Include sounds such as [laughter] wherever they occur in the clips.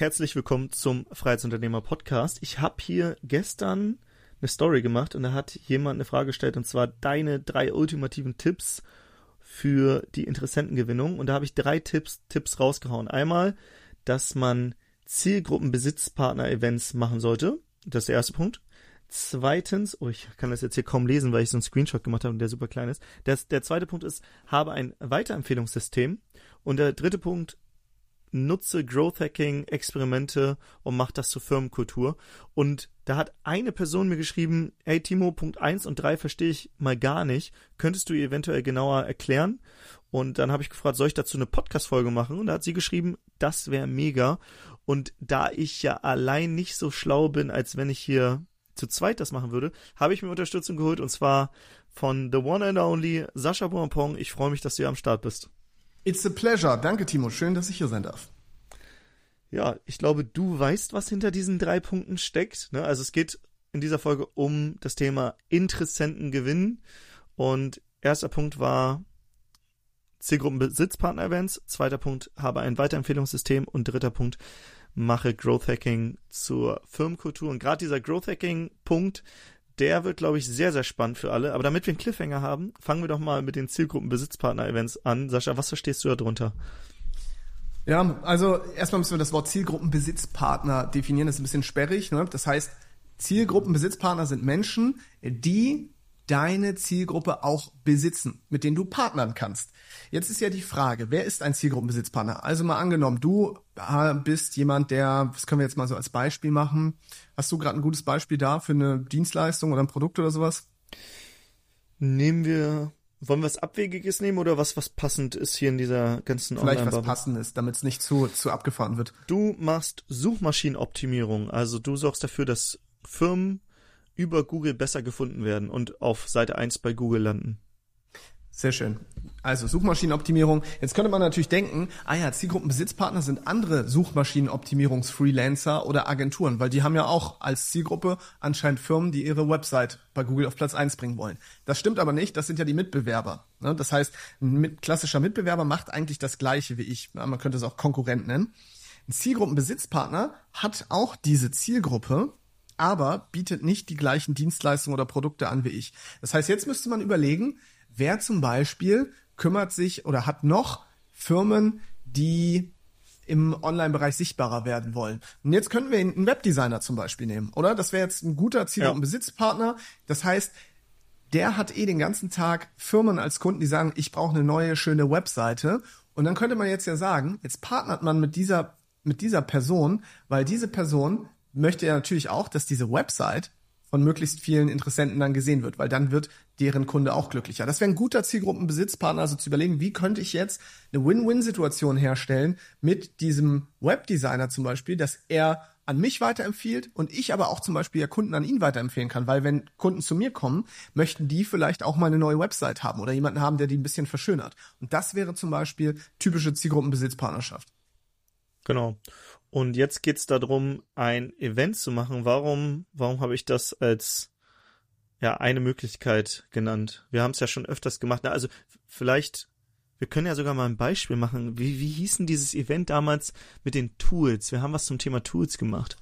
herzlich willkommen zum Freiheitsunternehmer Podcast. Ich habe hier gestern eine Story gemacht und da hat jemand eine Frage gestellt und zwar deine drei ultimativen Tipps für die Interessentengewinnung und da habe ich drei Tipps Tipps rausgehauen. Einmal, dass man Zielgruppenbesitzpartner-Events machen sollte. Das ist der erste Punkt. Zweitens, oh, ich kann das jetzt hier kaum lesen, weil ich so einen Screenshot gemacht habe und der super klein ist. Das, der zweite Punkt ist, habe ein Weiterempfehlungssystem. Und der dritte Punkt, nutze Growth Hacking Experimente und mach das zur Firmenkultur. Und da hat eine Person mir geschrieben, hey Timo, Punkt 1 und 3 verstehe ich mal gar nicht. Könntest du eventuell genauer erklären? Und dann habe ich gefragt, soll ich dazu eine Podcast-Folge machen? Und da hat sie geschrieben, das wäre mega. Und da ich ja allein nicht so schlau bin, als wenn ich hier zu zweit das machen würde, habe ich mir Unterstützung geholt und zwar von The One and Only Sascha Bonpong. Ich freue mich, dass du hier am Start bist. It's a pleasure. Danke, Timo. Schön, dass ich hier sein darf. Ja, ich glaube, du weißt, was hinter diesen drei Punkten steckt. Ne? Also es geht in dieser Folge um das Thema Interessenten gewinnen. Und erster Punkt war Zielgruppenbesitzpartner-Events. Zweiter Punkt, habe ein Weiterempfehlungssystem. Und dritter Punkt, mache Growth Hacking zur Firmenkultur. Und gerade dieser Growth Hacking-Punkt, der wird, glaube ich, sehr, sehr spannend für alle. Aber damit wir einen Cliffhanger haben, fangen wir doch mal mit den Zielgruppenbesitzpartner-Events an. Sascha, was verstehst du darunter? Ja, also erstmal müssen wir das Wort Zielgruppenbesitzpartner definieren. Das ist ein bisschen sperrig. Ne? Das heißt, Zielgruppenbesitzpartner sind Menschen, die deine Zielgruppe auch besitzen, mit denen du partnern kannst. Jetzt ist ja die Frage, wer ist ein Zielgruppenbesitzpartner? Also mal angenommen, du äh, bist jemand, der, das können wir jetzt mal so als Beispiel machen. Hast du gerade ein gutes Beispiel da für eine Dienstleistung oder ein Produkt oder sowas? Nehmen wir, wollen wir was Abwegiges nehmen oder was, was passend ist hier in dieser ganzen Vielleicht was passendes, damit es nicht zu, zu abgefahren wird. Du machst Suchmaschinenoptimierung, also du sorgst dafür, dass Firmen über Google besser gefunden werden und auf Seite 1 bei Google landen. Sehr schön. Also Suchmaschinenoptimierung. Jetzt könnte man natürlich denken, ah ja, Zielgruppenbesitzpartner sind andere Suchmaschinenoptimierungs-Freelancer oder Agenturen, weil die haben ja auch als Zielgruppe anscheinend Firmen, die ihre Website bei Google auf Platz 1 bringen wollen. Das stimmt aber nicht, das sind ja die Mitbewerber. Ne? Das heißt, ein klassischer Mitbewerber macht eigentlich das gleiche wie ich. Man könnte es auch Konkurrent nennen. Ein Zielgruppenbesitzpartner hat auch diese Zielgruppe, aber bietet nicht die gleichen Dienstleistungen oder Produkte an wie ich. Das heißt, jetzt müsste man überlegen, wer zum Beispiel kümmert sich oder hat noch Firmen, die im Online-Bereich sichtbarer werden wollen. Und jetzt könnten wir einen Webdesigner zum Beispiel nehmen, oder? Das wäre jetzt ein guter Ziel- und Besitzpartner. Das heißt, der hat eh den ganzen Tag Firmen als Kunden, die sagen, ich brauche eine neue, schöne Webseite. Und dann könnte man jetzt ja sagen, jetzt partnert man mit dieser, mit dieser Person, weil diese Person möchte ja natürlich auch, dass diese Website von möglichst vielen Interessenten dann gesehen wird, weil dann wird deren Kunde auch glücklicher. Das wäre ein guter Zielgruppenbesitzpartner, also zu überlegen, wie könnte ich jetzt eine Win-Win-Situation herstellen mit diesem Webdesigner zum Beispiel, dass er an mich weiterempfiehlt und ich aber auch zum Beispiel ja Kunden an ihn weiterempfehlen kann, weil wenn Kunden zu mir kommen, möchten die vielleicht auch mal eine neue Website haben oder jemanden haben, der die ein bisschen verschönert. Und das wäre zum Beispiel typische Zielgruppenbesitzpartnerschaft. Genau. Und jetzt geht's darum, ein Event zu machen. Warum, warum habe ich das als ja eine Möglichkeit genannt? Wir haben es ja schon öfters gemacht. Also vielleicht, wir können ja sogar mal ein Beispiel machen. Wie, wie hieß denn dieses Event damals mit den Tools? Wir haben was zum Thema Tools gemacht.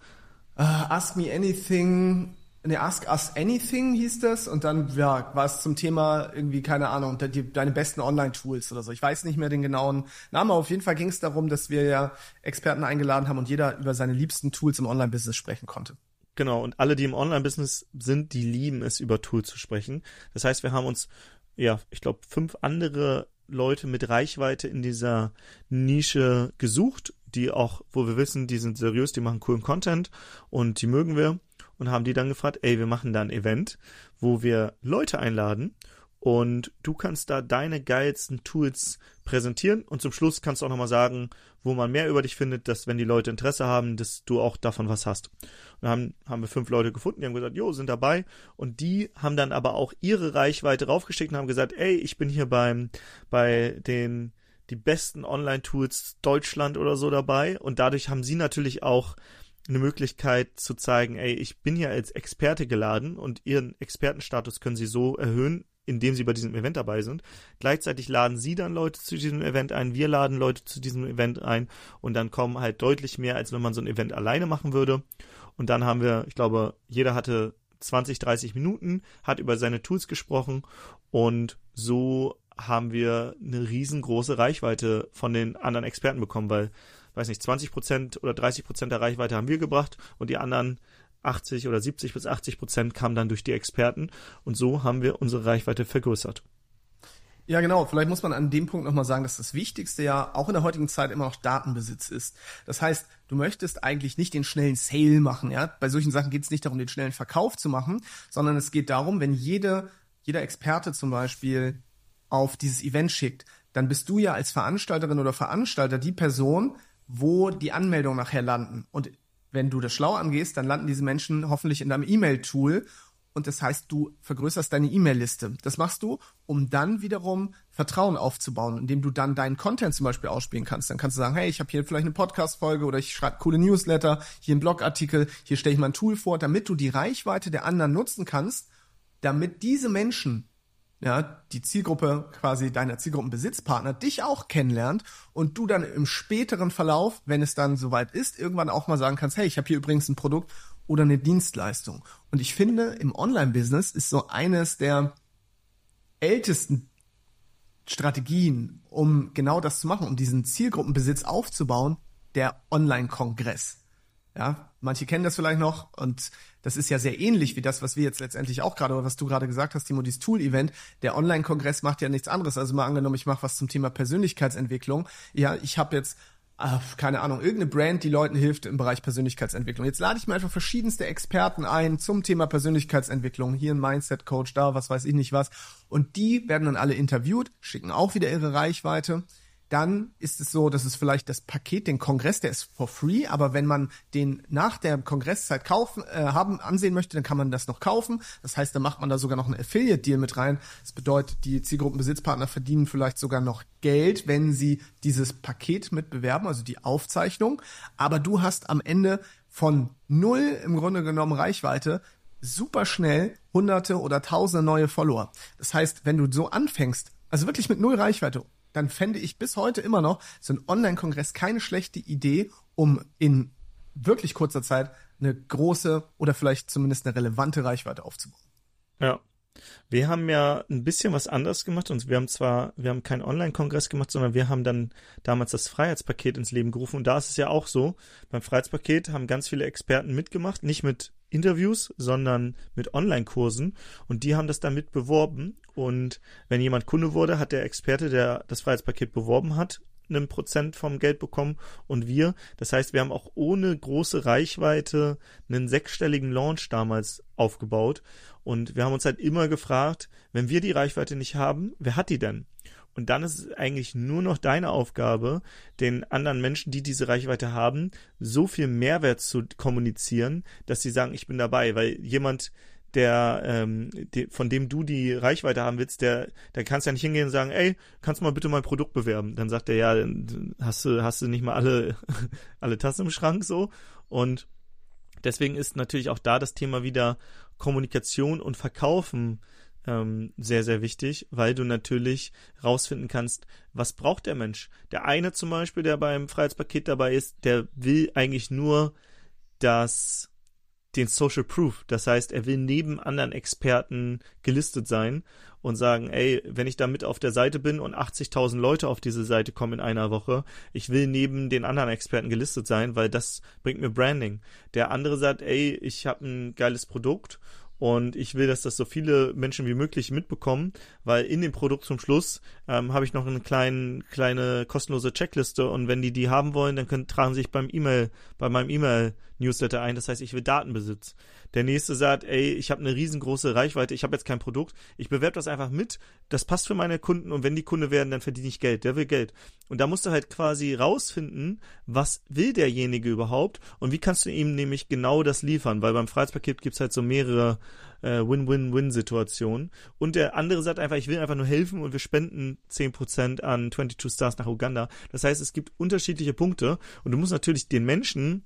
Uh, ask me anything ne, Ask Us Anything hieß das und dann ja, war es zum Thema irgendwie, keine Ahnung, die, deine besten Online-Tools oder so. Ich weiß nicht mehr den genauen Namen, aber auf jeden Fall ging es darum, dass wir ja Experten eingeladen haben und jeder über seine liebsten Tools im Online-Business sprechen konnte. Genau, und alle, die im Online-Business sind, die lieben es, über Tools zu sprechen. Das heißt, wir haben uns, ja, ich glaube, fünf andere Leute mit Reichweite in dieser Nische gesucht, die auch, wo wir wissen, die sind seriös, die machen coolen Content und die mögen wir und haben die dann gefragt, ey, wir machen da ein Event, wo wir Leute einladen und du kannst da deine geilsten Tools präsentieren und zum Schluss kannst du auch nochmal sagen, wo man mehr über dich findet, dass wenn die Leute Interesse haben, dass du auch davon was hast. Und dann haben, haben wir fünf Leute gefunden, die haben gesagt, jo, sind dabei und die haben dann aber auch ihre Reichweite raufgeschickt und haben gesagt, ey, ich bin hier beim, bei den, die besten Online-Tools Deutschland oder so dabei und dadurch haben sie natürlich auch eine Möglichkeit zu zeigen, ey, ich bin hier als Experte geladen und ihren Expertenstatus können sie so erhöhen, indem sie bei diesem Event dabei sind. Gleichzeitig laden sie dann Leute zu diesem Event ein, wir laden Leute zu diesem Event ein und dann kommen halt deutlich mehr, als wenn man so ein Event alleine machen würde. Und dann haben wir, ich glaube, jeder hatte 20, 30 Minuten, hat über seine Tools gesprochen und so haben wir eine riesengroße Reichweite von den anderen Experten bekommen, weil, weiß nicht, 20 Prozent oder 30 Prozent der Reichweite haben wir gebracht und die anderen 80 oder 70 bis 80 Prozent kamen dann durch die Experten und so haben wir unsere Reichweite vergrößert. Ja, genau. Vielleicht muss man an dem Punkt nochmal sagen, dass das Wichtigste ja auch in der heutigen Zeit immer noch Datenbesitz ist. Das heißt, du möchtest eigentlich nicht den schnellen Sale machen. Ja? Bei solchen Sachen geht es nicht darum, den schnellen Verkauf zu machen, sondern es geht darum, wenn jede, jeder Experte zum Beispiel auf dieses Event schickt, dann bist du ja als Veranstalterin oder Veranstalter die Person, wo die Anmeldungen nachher landen. Und wenn du das schlau angehst, dann landen diese Menschen hoffentlich in deinem E-Mail-Tool und das heißt, du vergrößerst deine E-Mail-Liste. Das machst du, um dann wiederum Vertrauen aufzubauen, indem du dann deinen Content zum Beispiel ausspielen kannst. Dann kannst du sagen, hey, ich habe hier vielleicht eine Podcast-Folge oder ich schreibe coole Newsletter, hier einen Blogartikel, hier stelle ich mal ein Tool vor, damit du die Reichweite der anderen nutzen kannst, damit diese Menschen ja, die Zielgruppe quasi deiner Zielgruppenbesitzpartner dich auch kennenlernt und du dann im späteren Verlauf, wenn es dann soweit ist, irgendwann auch mal sagen kannst, hey, ich habe hier übrigens ein Produkt oder eine Dienstleistung. Und ich finde, im Online-Business ist so eines der ältesten Strategien, um genau das zu machen, um diesen Zielgruppenbesitz aufzubauen, der Online-Kongress. Ja, manche kennen das vielleicht noch und das ist ja sehr ähnlich wie das, was wir jetzt letztendlich auch gerade oder was du gerade gesagt hast, Timo, dieses Tool-Event. Der Online-Kongress macht ja nichts anderes. Also mal angenommen, ich mache was zum Thema Persönlichkeitsentwicklung. Ja, ich habe jetzt äh, keine Ahnung, irgendeine Brand, die Leuten hilft im Bereich Persönlichkeitsentwicklung. Jetzt lade ich mir einfach verschiedenste Experten ein zum Thema Persönlichkeitsentwicklung. Hier ein Mindset-Coach, da was weiß ich nicht was. Und die werden dann alle interviewt, schicken auch wieder ihre Reichweite dann ist es so, dass es vielleicht das Paket, den Kongress, der ist for free, aber wenn man den nach der Kongresszeit kaufen, äh, haben, ansehen möchte, dann kann man das noch kaufen. Das heißt, dann macht man da sogar noch einen Affiliate-Deal mit rein. Das bedeutet, die Zielgruppenbesitzpartner verdienen vielleicht sogar noch Geld, wenn sie dieses Paket mitbewerben, also die Aufzeichnung. Aber du hast am Ende von null im Grunde genommen Reichweite super schnell hunderte oder tausende neue Follower. Das heißt, wenn du so anfängst, also wirklich mit null Reichweite dann fände ich bis heute immer noch so ein Online-Kongress keine schlechte Idee, um in wirklich kurzer Zeit eine große oder vielleicht zumindest eine relevante Reichweite aufzubauen. Ja. Wir haben ja ein bisschen was anders gemacht und wir haben zwar, wir haben keinen Online-Kongress gemacht, sondern wir haben dann damals das Freiheitspaket ins Leben gerufen und da ist es ja auch so. Beim Freiheitspaket haben ganz viele Experten mitgemacht, nicht mit Interviews, sondern mit Online-Kursen. Und die haben das damit beworben. Und wenn jemand Kunde wurde, hat der Experte, der das Freiheitspaket beworben hat, einen Prozent vom Geld bekommen und wir. Das heißt, wir haben auch ohne große Reichweite einen sechsstelligen Launch damals aufgebaut und wir haben uns halt immer gefragt, wenn wir die Reichweite nicht haben, wer hat die denn? Und dann ist es eigentlich nur noch deine Aufgabe, den anderen Menschen, die diese Reichweite haben, so viel Mehrwert zu kommunizieren, dass sie sagen, ich bin dabei. Weil jemand, der, ähm, die, von dem du die Reichweite haben willst, der, der kannst ja nicht hingehen und sagen, ey, kannst du mal bitte mein Produkt bewerben? Dann sagt er, ja, hast du, hast du nicht mal alle, [laughs] alle Tassen im Schrank so? Und deswegen ist natürlich auch da das Thema wieder Kommunikation und Verkaufen ähm, sehr, sehr wichtig, weil du natürlich rausfinden kannst, was braucht der Mensch. Der eine zum Beispiel, der beim Freiheitspaket dabei ist, der will eigentlich nur das den Social Proof. Das heißt, er will neben anderen Experten gelistet sein und sagen, ey, wenn ich da mit auf der Seite bin und 80.000 Leute auf diese Seite kommen in einer Woche, ich will neben den anderen Experten gelistet sein, weil das bringt mir Branding. Der andere sagt, ey, ich habe ein geiles Produkt und ich will, dass das so viele Menschen wie möglich mitbekommen, weil in dem Produkt zum Schluss ähm, habe ich noch eine kleine, kleine kostenlose Checkliste und wenn die die haben wollen, dann können, tragen sie sich beim E-Mail, bei meinem E-Mail Newsletter ein. Das heißt, ich will Datenbesitz. Der nächste sagt, ey, ich habe eine riesengroße Reichweite, ich habe jetzt kein Produkt, ich bewerbe das einfach mit, das passt für meine Kunden und wenn die Kunde werden, dann verdiene ich Geld. Der will Geld. Und da musst du halt quasi rausfinden, was will derjenige überhaupt und wie kannst du ihm nämlich genau das liefern, weil beim Freiheitspaket gibt's halt so mehrere äh, Win-Win-Win-Situationen. Und der andere sagt einfach, ich will einfach nur helfen und wir spenden 10% an 22 Stars nach Uganda. Das heißt, es gibt unterschiedliche Punkte und du musst natürlich den Menschen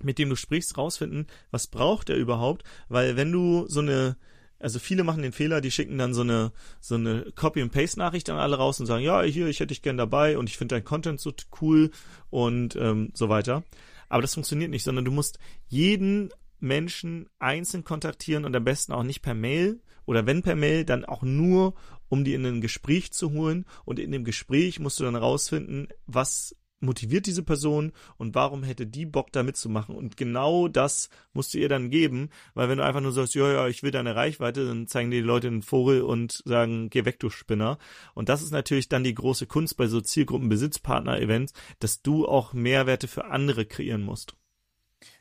mit dem du sprichst, rausfinden, was braucht er überhaupt, weil wenn du so eine also viele machen den Fehler, die schicken dann so eine so eine Copy and Paste Nachricht an alle raus und sagen, ja, hier, ich hätte dich gern dabei und ich finde dein Content so cool und ähm, so weiter. Aber das funktioniert nicht, sondern du musst jeden Menschen einzeln kontaktieren und am besten auch nicht per Mail oder wenn per Mail, dann auch nur, um die in ein Gespräch zu holen. Und in dem Gespräch musst du dann rausfinden, was motiviert diese Person und warum hätte die Bock da mitzumachen. Und genau das musst du ihr dann geben, weil wenn du einfach nur sagst, ja, ja, ich will deine Reichweite, dann zeigen dir die Leute einen Vogel und sagen, geh weg, du Spinner. Und das ist natürlich dann die große Kunst bei so Zielgruppenbesitzpartner-Events, dass du auch Mehrwerte für andere kreieren musst.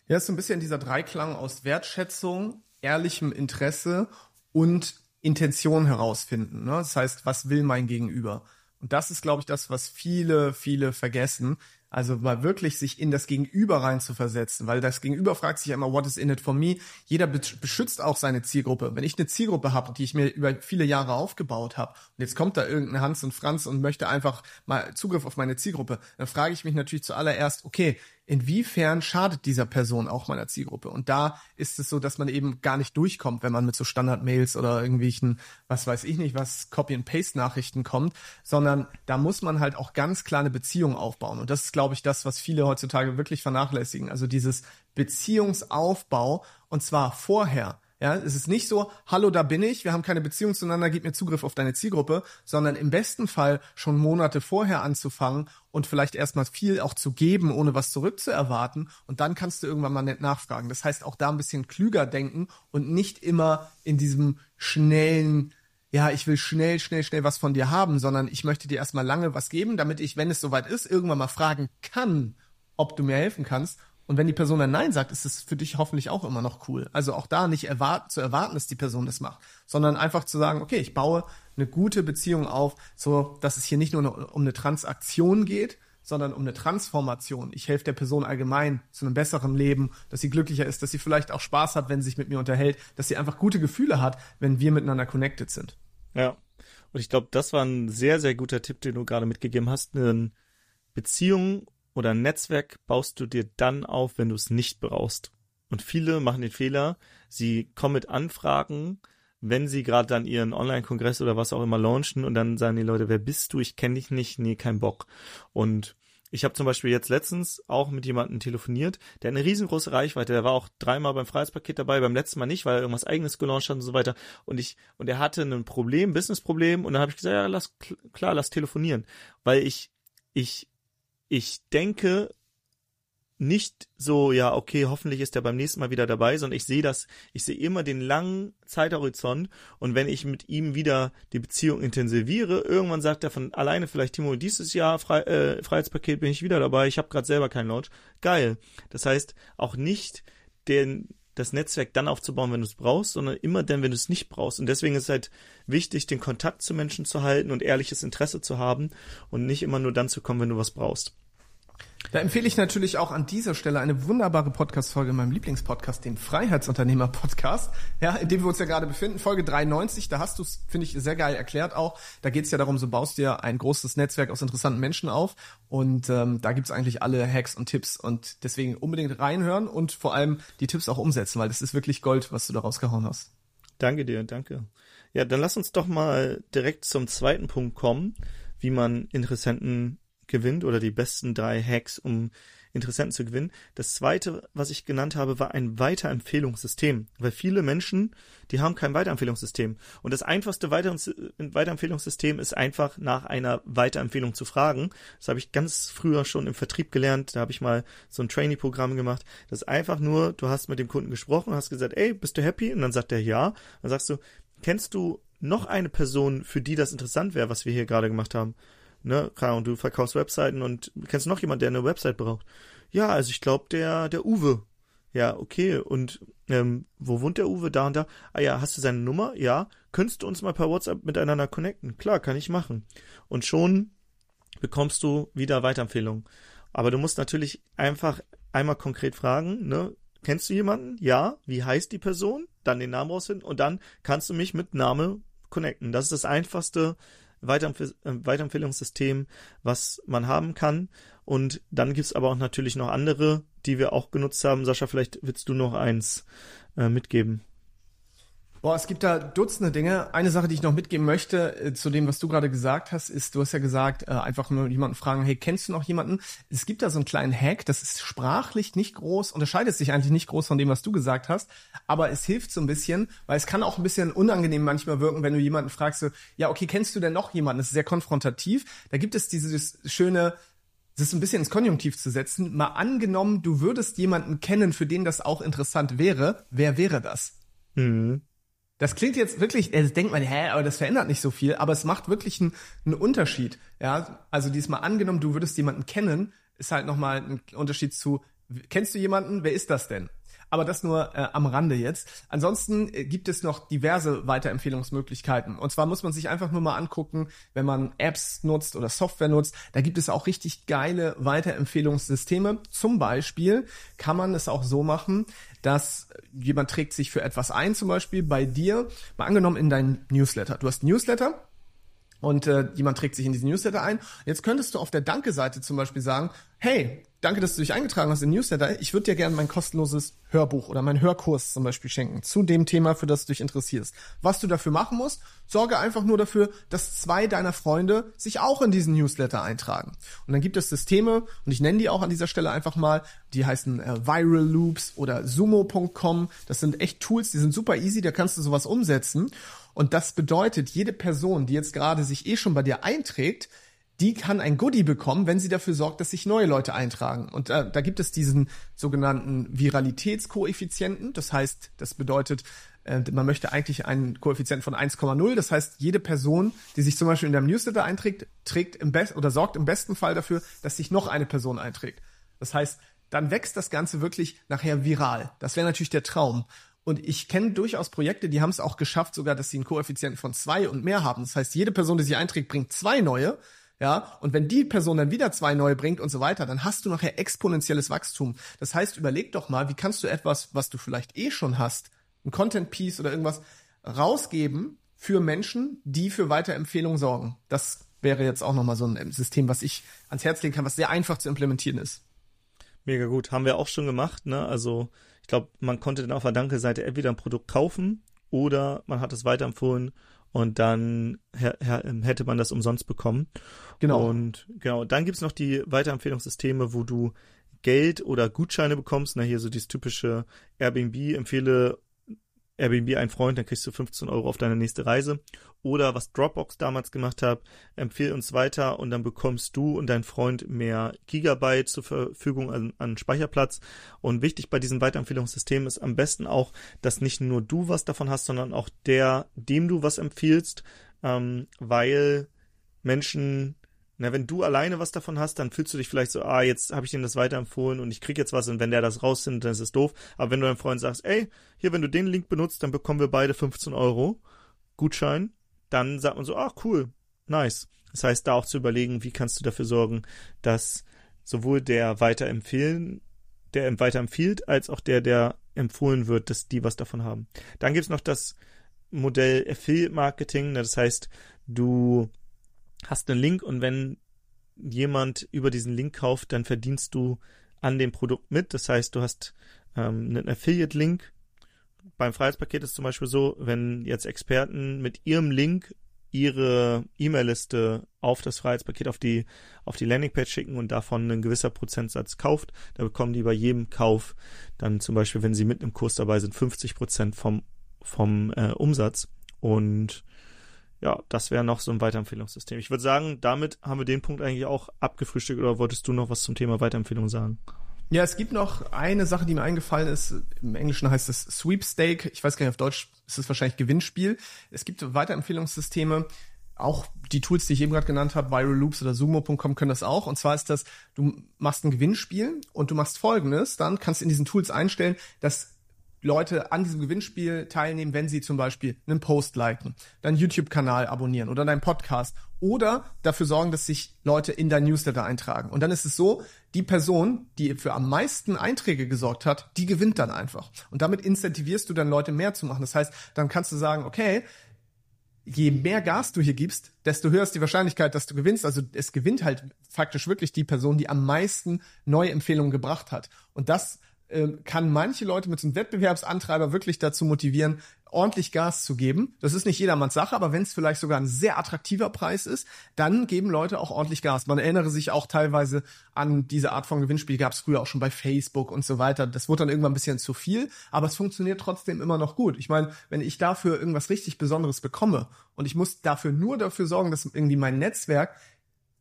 Ja, ist so ein bisschen dieser Dreiklang aus Wertschätzung, ehrlichem Interesse und Intention herausfinden. Ne? Das heißt, was will mein Gegenüber? Und das ist, glaube ich, das, was viele, viele vergessen. Also mal wirklich sich in das Gegenüber rein zu versetzen, weil das Gegenüber fragt sich ja immer, what is in it for me? Jeder beschützt auch seine Zielgruppe. Wenn ich eine Zielgruppe habe, die ich mir über viele Jahre aufgebaut habe, und jetzt kommt da irgendein Hans und Franz und möchte einfach mal Zugriff auf meine Zielgruppe, dann frage ich mich natürlich zuallererst, okay, inwiefern schadet dieser Person auch meiner Zielgruppe? Und da ist es so, dass man eben gar nicht durchkommt, wenn man mit so Standard-Mails oder irgendwelchen, was weiß ich nicht, was Copy-and-Paste-Nachrichten kommt, sondern da muss man halt auch ganz klar eine Beziehung aufbauen. Und das ist, glaube ich, das, was viele heutzutage wirklich vernachlässigen. Also dieses Beziehungsaufbau und zwar vorher. Ja, es ist nicht so, hallo, da bin ich, wir haben keine Beziehung zueinander, gib mir Zugriff auf deine Zielgruppe, sondern im besten Fall schon Monate vorher anzufangen und vielleicht erstmal viel auch zu geben, ohne was zurückzuerwarten und dann kannst du irgendwann mal nett nachfragen. Das heißt, auch da ein bisschen klüger denken und nicht immer in diesem schnellen, ja, ich will schnell, schnell, schnell was von dir haben, sondern ich möchte dir erstmal lange was geben, damit ich, wenn es soweit ist, irgendwann mal fragen kann, ob du mir helfen kannst und wenn die Person dann Nein sagt, ist es für dich hoffentlich auch immer noch cool. Also auch da nicht erwart zu erwarten, dass die Person das macht, sondern einfach zu sagen, okay, ich baue eine gute Beziehung auf, so dass es hier nicht nur um eine Transaktion geht, sondern um eine Transformation. Ich helfe der Person allgemein zu einem besseren Leben, dass sie glücklicher ist, dass sie vielleicht auch Spaß hat, wenn sie sich mit mir unterhält, dass sie einfach gute Gefühle hat, wenn wir miteinander connected sind. Ja. Und ich glaube, das war ein sehr, sehr guter Tipp, den du gerade mitgegeben hast. Eine Beziehung oder ein Netzwerk baust du dir dann auf, wenn du es nicht brauchst. Und viele machen den Fehler, sie kommen mit Anfragen, wenn sie gerade dann ihren Online-Kongress oder was auch immer launchen und dann sagen die Leute, wer bist du? Ich kenne dich nicht, nee, kein Bock. Und ich habe zum Beispiel jetzt letztens auch mit jemandem telefoniert, der eine riesengroße Reichweite, der war auch dreimal beim Freiheitspaket dabei, beim letzten Mal nicht, weil er irgendwas eigenes gelauncht hat und so weiter. Und ich, und er hatte ein Problem, Business-Problem, und dann habe ich gesagt, ja, lass, klar, lass telefonieren. Weil ich, ich ich denke nicht so, ja, okay, hoffentlich ist er beim nächsten Mal wieder dabei, sondern ich sehe das, ich sehe immer den langen Zeithorizont und wenn ich mit ihm wieder die Beziehung intensiviere, irgendwann sagt er von alleine vielleicht, Timo, dieses Jahr Frei, äh, Freiheitspaket bin ich wieder dabei, ich habe gerade selber keinen Launch. Geil. Das heißt, auch nicht den, das Netzwerk dann aufzubauen, wenn du es brauchst, sondern immer dann, wenn du es nicht brauchst. Und deswegen ist es halt wichtig, den Kontakt zu Menschen zu halten und ehrliches Interesse zu haben und nicht immer nur dann zu kommen, wenn du was brauchst. Da empfehle ich natürlich auch an dieser Stelle eine wunderbare Podcast-Folge in meinem Lieblingspodcast, dem Freiheitsunternehmer-Podcast, ja, in dem wir uns ja gerade befinden, Folge 93. Da hast du es, finde ich, sehr geil erklärt auch. Da geht es ja darum, so baust dir ein großes Netzwerk aus interessanten Menschen auf. Und ähm, da gibt's eigentlich alle Hacks und Tipps. Und deswegen unbedingt reinhören und vor allem die Tipps auch umsetzen, weil das ist wirklich Gold, was du da rausgehauen hast. Danke dir, danke. Ja, dann lass uns doch mal direkt zum zweiten Punkt kommen, wie man Interessenten gewinnt oder die besten drei Hacks, um Interessenten zu gewinnen. Das zweite, was ich genannt habe, war ein Weiterempfehlungssystem, weil viele Menschen, die haben kein Weiterempfehlungssystem. Und das einfachste Weiterempfehlungssystem ist einfach nach einer Weiterempfehlung zu fragen. Das habe ich ganz früher schon im Vertrieb gelernt. Da habe ich mal so ein Trainee-Programm gemacht. Das ist einfach nur, du hast mit dem Kunden gesprochen, hast gesagt, ey, bist du happy? Und dann sagt er ja. Dann sagst du, kennst du noch eine Person, für die das interessant wäre, was wir hier gerade gemacht haben? Ne, Ahnung, du verkaufst Webseiten und kennst noch jemand, der eine Website braucht? Ja, also ich glaube, der, der Uwe. Ja, okay. Und ähm, wo wohnt der Uwe? Da und da. Ah ja, hast du seine Nummer? Ja. Könntest du uns mal per WhatsApp miteinander connecten? Klar, kann ich machen. Und schon bekommst du wieder Weiterempfehlungen. Aber du musst natürlich einfach einmal konkret fragen, ne? Kennst du jemanden? Ja. Wie heißt die Person? Dann den Namen rausfinden und dann kannst du mich mit Name connecten. Das ist das einfachste Weiterempf äh, Weiterempfehlungssystem, was man haben kann. Und dann gibt's aber auch natürlich noch andere, die wir auch genutzt haben. Sascha, vielleicht willst du noch eins äh, mitgeben. Boah, es gibt da Dutzende Dinge. Eine Sache, die ich noch mitgeben möchte äh, zu dem, was du gerade gesagt hast, ist, du hast ja gesagt, äh, einfach nur jemanden fragen, hey, kennst du noch jemanden? Es gibt da so einen kleinen Hack, das ist sprachlich nicht groß, unterscheidet sich eigentlich nicht groß von dem, was du gesagt hast, aber es hilft so ein bisschen, weil es kann auch ein bisschen unangenehm manchmal wirken, wenn du jemanden fragst, so, ja, okay, kennst du denn noch jemanden? Das ist sehr konfrontativ. Da gibt es dieses schöne, das ist ein bisschen ins Konjunktiv zu setzen. Mal angenommen, du würdest jemanden kennen, für den das auch interessant wäre. Wer wäre das? Mhm. Das klingt jetzt wirklich, das denkt man, hä, aber das verändert nicht so viel, aber es macht wirklich einen, einen Unterschied. Ja, also diesmal angenommen, du würdest jemanden kennen, ist halt nochmal ein Unterschied zu, kennst du jemanden? Wer ist das denn? Aber das nur äh, am Rande jetzt. Ansonsten äh, gibt es noch diverse Weiterempfehlungsmöglichkeiten. Und zwar muss man sich einfach nur mal angucken, wenn man Apps nutzt oder Software nutzt, da gibt es auch richtig geile Weiterempfehlungssysteme. Zum Beispiel kann man es auch so machen, dass jemand trägt sich für etwas ein, zum Beispiel bei dir, mal angenommen in deinen Newsletter. Du hast Newsletter und äh, jemand trägt sich in diesen Newsletter ein. Jetzt könntest du auf der Danke-Seite zum Beispiel sagen, hey, danke, dass du dich eingetragen hast in Newsletter. Ich würde dir gerne mein kostenloses Hörbuch oder meinen Hörkurs zum Beispiel schenken zu dem Thema, für das du dich interessierst. Was du dafür machen musst, sorge einfach nur dafür, dass zwei deiner Freunde sich auch in diesen Newsletter eintragen. Und dann gibt es Systeme, und ich nenne die auch an dieser Stelle einfach mal, die heißen äh, Viral Loops oder Sumo.com. Das sind echt Tools, die sind super easy, da kannst du sowas umsetzen. Und das bedeutet, jede Person, die jetzt gerade sich eh schon bei dir einträgt, die kann ein Goodie bekommen, wenn sie dafür sorgt, dass sich neue Leute eintragen. Und äh, da gibt es diesen sogenannten Viralitätskoeffizienten. Das heißt, das bedeutet, äh, man möchte eigentlich einen Koeffizienten von 1,0. Das heißt, jede Person, die sich zum Beispiel in deinem Newsletter einträgt, trägt im Best oder sorgt im besten Fall dafür, dass sich noch eine Person einträgt. Das heißt, dann wächst das Ganze wirklich nachher viral. Das wäre natürlich der Traum. Und ich kenne durchaus Projekte, die haben es auch geschafft, sogar, dass sie einen Koeffizienten von zwei und mehr haben. Das heißt, jede Person, die sich einträgt, bringt zwei neue. Ja, und wenn die Person dann wieder zwei neue bringt und so weiter, dann hast du nachher exponentielles Wachstum. Das heißt, überleg doch mal, wie kannst du etwas, was du vielleicht eh schon hast, ein Content Piece oder irgendwas rausgeben für Menschen, die für Weiterempfehlungen sorgen. Das wäre jetzt auch nochmal so ein System, was ich ans Herz legen kann, was sehr einfach zu implementieren ist. Mega gut. Haben wir auch schon gemacht, ne? Also ich glaube, man konnte dann auf der Danke-Seite entweder ein Produkt kaufen oder man hat es weiterempfohlen und dann ähm, hätte man das umsonst bekommen. Genau. Und genau, dann gibt's noch die Weiterempfehlungssysteme, wo du Geld oder Gutscheine bekommst. Na, hier so dieses typische Airbnb, empfehle Airbnb ein Freund, dann kriegst du 15 Euro auf deine nächste Reise. Oder was Dropbox damals gemacht hat, empfehle uns weiter und dann bekommst du und dein Freund mehr Gigabyte zur Verfügung an, an Speicherplatz. Und wichtig bei diesem Weiterempfehlungssystem ist am besten auch, dass nicht nur du was davon hast, sondern auch der, dem du was empfiehlst, ähm, weil Menschen na, wenn du alleine was davon hast, dann fühlst du dich vielleicht so, ah, jetzt habe ich dem das weiterempfohlen und ich krieg jetzt was und wenn der das rausfindet, dann ist es doof. Aber wenn du deinem Freund sagst, ey, hier, wenn du den Link benutzt, dann bekommen wir beide 15 Euro Gutschein, dann sagt man so, ach, cool, nice. Das heißt, da auch zu überlegen, wie kannst du dafür sorgen, dass sowohl der weiterempfehlen, der weiterempfiehlt, als auch der, der empfohlen wird, dass die was davon haben. Dann gibt's noch das Modell Affiliate Marketing, das heißt, du hast einen Link und wenn jemand über diesen Link kauft, dann verdienst du an dem Produkt mit. Das heißt, du hast ähm, einen Affiliate-Link. Beim Freiheitspaket ist zum Beispiel so, wenn jetzt Experten mit ihrem Link ihre E-Mail-Liste auf das Freiheitspaket, auf die, auf die Landingpage schicken und davon ein gewisser Prozentsatz kauft, da bekommen die bei jedem Kauf dann zum Beispiel, wenn sie mit einem Kurs dabei sind, 50 Prozent vom, vom äh, Umsatz. Und ja, das wäre noch so ein Weiterempfehlungssystem. Ich würde sagen, damit haben wir den Punkt eigentlich auch abgefrühstückt oder wolltest du noch was zum Thema Weiterempfehlung sagen? Ja, es gibt noch eine Sache, die mir eingefallen ist. Im Englischen heißt es Sweepstake. Ich weiß gar nicht, auf Deutsch ist es wahrscheinlich Gewinnspiel. Es gibt Weiterempfehlungssysteme. Auch die Tools, die ich eben gerade genannt habe, Viral Loops oder Sumo.com können das auch. Und zwar ist das, du machst ein Gewinnspiel und du machst folgendes, dann kannst du in diesen Tools einstellen, dass Leute an diesem Gewinnspiel teilnehmen, wenn sie zum Beispiel einen Post liken, deinen YouTube-Kanal abonnieren oder deinen Podcast oder dafür sorgen, dass sich Leute in dein Newsletter eintragen. Und dann ist es so, die Person, die für am meisten Einträge gesorgt hat, die gewinnt dann einfach. Und damit incentivierst du dann Leute mehr zu machen. Das heißt, dann kannst du sagen, okay, je mehr Gas du hier gibst, desto höher ist die Wahrscheinlichkeit, dass du gewinnst. Also es gewinnt halt faktisch wirklich die Person, die am meisten neue Empfehlungen gebracht hat. Und das kann manche Leute mit so einem Wettbewerbsantreiber wirklich dazu motivieren, ordentlich Gas zu geben. Das ist nicht jedermanns Sache, aber wenn es vielleicht sogar ein sehr attraktiver Preis ist, dann geben Leute auch ordentlich Gas. Man erinnere sich auch teilweise an diese Art von Gewinnspiel, gab es früher auch schon bei Facebook und so weiter. Das wurde dann irgendwann ein bisschen zu viel, aber es funktioniert trotzdem immer noch gut. Ich meine, wenn ich dafür irgendwas richtig Besonderes bekomme und ich muss dafür nur dafür sorgen, dass irgendwie mein Netzwerk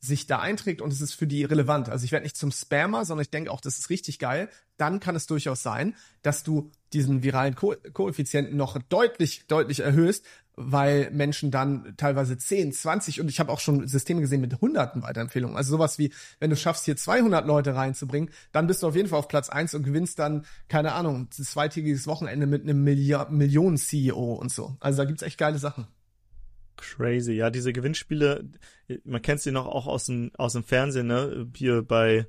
sich da einträgt und es ist für die relevant. Also ich werde nicht zum Spammer, sondern ich denke auch, das ist richtig geil. Dann kann es durchaus sein, dass du diesen viralen Ko Koeffizienten noch deutlich, deutlich erhöhst, weil Menschen dann teilweise 10, 20 und ich habe auch schon Systeme gesehen mit hunderten Weiterempfehlungen. Also sowas wie, wenn du schaffst, hier 200 Leute reinzubringen, dann bist du auf jeden Fall auf Platz eins und gewinnst dann, keine Ahnung, ein zweitägiges Wochenende mit einem Milliard Millionen-CEO und so. Also da gibt's echt geile Sachen. Crazy, ja, diese Gewinnspiele, man kennt sie noch auch aus dem, aus dem Fernsehen, ne? Hier bei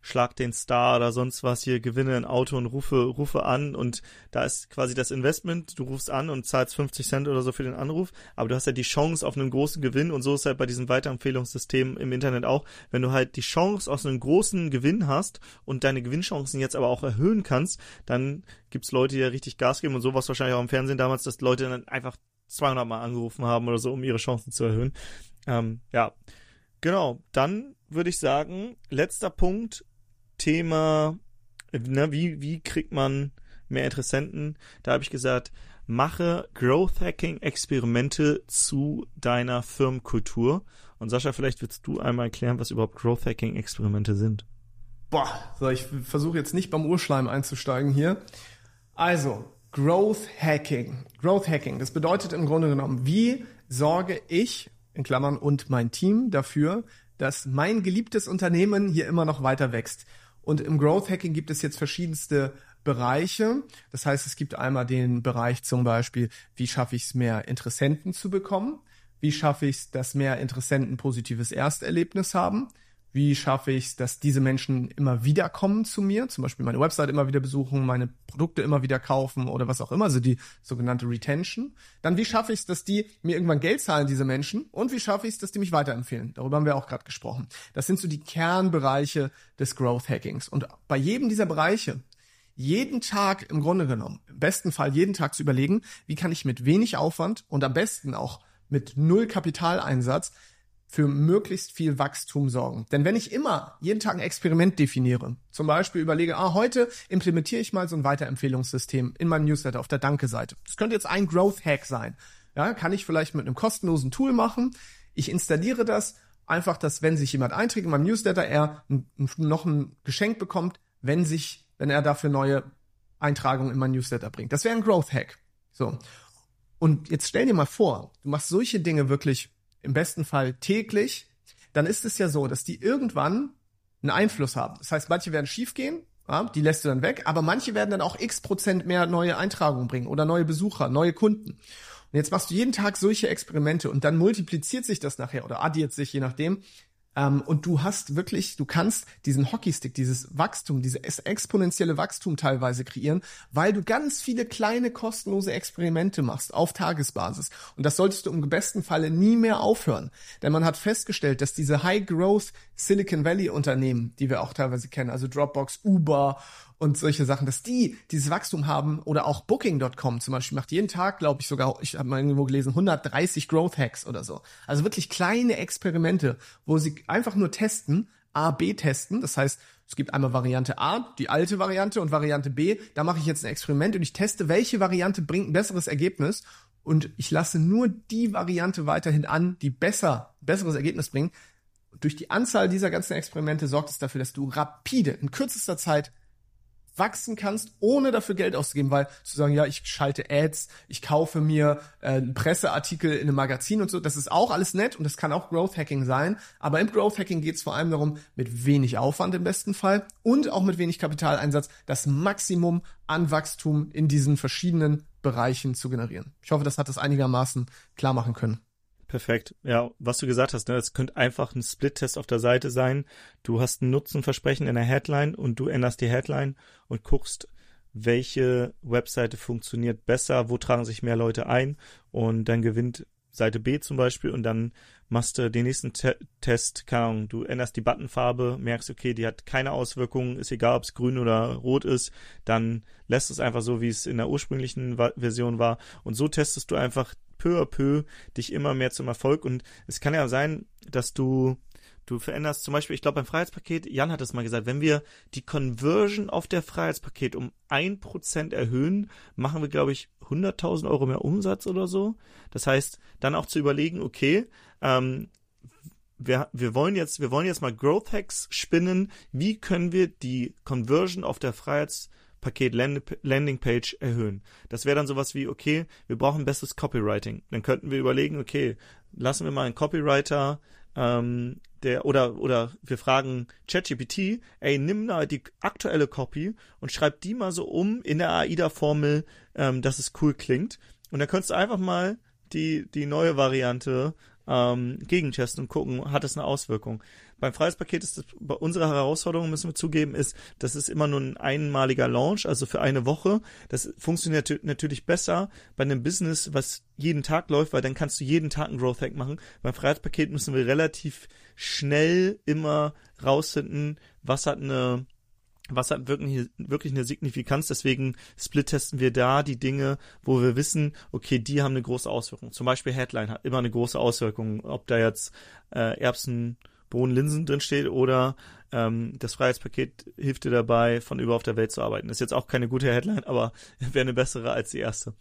Schlag den Star oder sonst was, hier gewinne ein Auto und rufe, rufe an und da ist quasi das Investment, du rufst an und zahlst 50 Cent oder so für den Anruf, aber du hast ja die Chance auf einen großen Gewinn und so ist halt bei diesem Weiterempfehlungssystem im Internet auch, wenn du halt die Chance aus einem großen Gewinn hast und deine Gewinnchancen jetzt aber auch erhöhen kannst, dann gibt's Leute, die ja richtig Gas geben und sowas wahrscheinlich auch im Fernsehen damals, dass Leute dann einfach 200 Mal angerufen haben oder so, um ihre Chancen zu erhöhen. Ähm, ja, genau. Dann würde ich sagen, letzter Punkt, Thema, ne, wie, wie kriegt man mehr Interessenten? Da habe ich gesagt, mache Growth Hacking Experimente zu deiner Firmenkultur. Und Sascha, vielleicht willst du einmal erklären, was überhaupt Growth Hacking Experimente sind. Boah, so ich versuche jetzt nicht beim Urschleim einzusteigen hier. Also, Growth Hacking. Growth Hacking, das bedeutet im Grunde genommen, wie sorge ich, in Klammern, und mein Team dafür, dass mein geliebtes Unternehmen hier immer noch weiter wächst. Und im Growth Hacking gibt es jetzt verschiedenste Bereiche. Das heißt, es gibt einmal den Bereich zum Beispiel, wie schaffe ich es, mehr Interessenten zu bekommen? Wie schaffe ich es, dass mehr Interessenten positives Ersterlebnis haben? Wie schaffe ich es, dass diese Menschen immer wieder kommen zu mir, zum Beispiel meine Website immer wieder besuchen, meine Produkte immer wieder kaufen oder was auch immer, also die sogenannte Retention. Dann wie schaffe ich es, dass die mir irgendwann Geld zahlen, diese Menschen? Und wie schaffe ich es, dass die mich weiterempfehlen? Darüber haben wir auch gerade gesprochen. Das sind so die Kernbereiche des Growth Hackings. Und bei jedem dieser Bereiche jeden Tag im Grunde genommen, im besten Fall jeden Tag zu überlegen, wie kann ich mit wenig Aufwand und am besten auch mit null Kapitaleinsatz für möglichst viel Wachstum sorgen. Denn wenn ich immer jeden Tag ein Experiment definiere, zum Beispiel überlege, ah, heute implementiere ich mal so ein Weiterempfehlungssystem in meinem Newsletter auf der Danke-Seite. Das könnte jetzt ein Growth-Hack sein. Ja, kann ich vielleicht mit einem kostenlosen Tool machen. Ich installiere das einfach, dass wenn sich jemand einträgt in meinem Newsletter, er noch ein Geschenk bekommt, wenn sich, wenn er dafür neue Eintragungen in mein Newsletter bringt. Das wäre ein Growth Hack. So. Und jetzt stell dir mal vor, du machst solche Dinge wirklich im besten Fall täglich, dann ist es ja so, dass die irgendwann einen Einfluss haben. Das heißt, manche werden schiefgehen, ja, die lässt du dann weg, aber manche werden dann auch x Prozent mehr neue Eintragungen bringen oder neue Besucher, neue Kunden. Und jetzt machst du jeden Tag solche Experimente und dann multipliziert sich das nachher oder addiert sich, je nachdem, ähm, und du hast wirklich, du kannst diesen Hockeystick, dieses Wachstum, dieses exponentielle Wachstum teilweise kreieren, weil du ganz viele kleine kostenlose Experimente machst auf Tagesbasis. Und das solltest du im besten Falle nie mehr aufhören. Denn man hat festgestellt, dass diese High Growth Silicon Valley Unternehmen, die wir auch teilweise kennen, also Dropbox, Uber und solche Sachen, dass die dieses Wachstum haben oder auch Booking.com zum Beispiel macht jeden Tag, glaube ich sogar, ich habe mal irgendwo gelesen, 130 Growth Hacks oder so. Also wirklich kleine Experimente, wo sie einfach nur testen, A, B testen. Das heißt, es gibt einmal Variante A, die alte Variante und Variante B. Da mache ich jetzt ein Experiment und ich teste, welche Variante bringt ein besseres Ergebnis und ich lasse nur die Variante weiterhin an, die besser, besseres Ergebnis bringt. Durch die Anzahl dieser ganzen Experimente sorgt es dafür, dass du rapide in kürzester Zeit wachsen kannst, ohne dafür Geld auszugeben, weil zu sagen, ja, ich schalte Ads, ich kaufe mir äh, einen Presseartikel in einem Magazin und so, das ist auch alles nett und das kann auch Growth Hacking sein, aber im Growth Hacking geht es vor allem darum, mit wenig Aufwand im besten Fall und auch mit wenig Kapitaleinsatz das Maximum an Wachstum in diesen verschiedenen Bereichen zu generieren. Ich hoffe, das hat das einigermaßen klar machen können. Perfekt. Ja, was du gesagt hast, ne, es könnte einfach ein Split-Test auf der Seite sein. Du hast ein Nutzenversprechen in der Headline und du änderst die Headline und guckst, welche Webseite funktioniert besser, wo tragen sich mehr Leute ein und dann gewinnt Seite B zum Beispiel und dann machst du den nächsten Te Test, keine Ahnung, du änderst die Buttonfarbe, merkst, okay, die hat keine Auswirkungen, ist egal, ob es grün oder rot ist, dann lässt es einfach so, wie es in der ursprünglichen Version war und so testest du einfach peu à peu dich immer mehr zum Erfolg und es kann ja sein, dass du Du veränderst zum Beispiel, ich glaube beim Freiheitspaket, Jan hat es mal gesagt, wenn wir die Conversion auf der Freiheitspaket um ein Prozent erhöhen, machen wir, glaube ich, 100.000 Euro mehr Umsatz oder so. Das heißt, dann auch zu überlegen, okay, ähm, wir, wir wollen jetzt, wir wollen jetzt mal Growth Hacks spinnen. Wie können wir die Conversion auf der Freiheitspaket Landing Page erhöhen? Das wäre dann sowas wie, okay, wir brauchen besseres Copywriting. Dann könnten wir überlegen, okay, lassen wir mal einen Copywriter ähm, der oder oder wir fragen ChatGPT, ey, nimm da die aktuelle Copy und schreib die mal so um in der AIDA-Formel, ähm, dass es cool klingt. Und dann könntest du einfach mal die die neue Variante ähm, gegentesten und gucken, hat es eine Auswirkung. Beim Freiheitspaket ist das, bei unserer Herausforderung, müssen wir zugeben, ist, das ist immer nur ein einmaliger Launch, also für eine Woche. Das funktioniert natürlich besser bei einem Business, was jeden Tag läuft, weil dann kannst du jeden Tag einen Growth Hack machen. Beim Freiheitspaket müssen wir relativ schnell immer rausfinden, was hat eine was hat wirklich, wirklich eine Signifikanz. Deswegen split-testen wir da die Dinge, wo wir wissen, okay, die haben eine große Auswirkung. Zum Beispiel Headline hat immer eine große Auswirkung, ob da jetzt äh, Erbsen, Bohnen, Linsen drin steht oder ähm, das Freiheitspaket hilft dir dabei, von über auf der Welt zu arbeiten. ist jetzt auch keine gute Headline, aber [laughs] wäre eine bessere als die erste.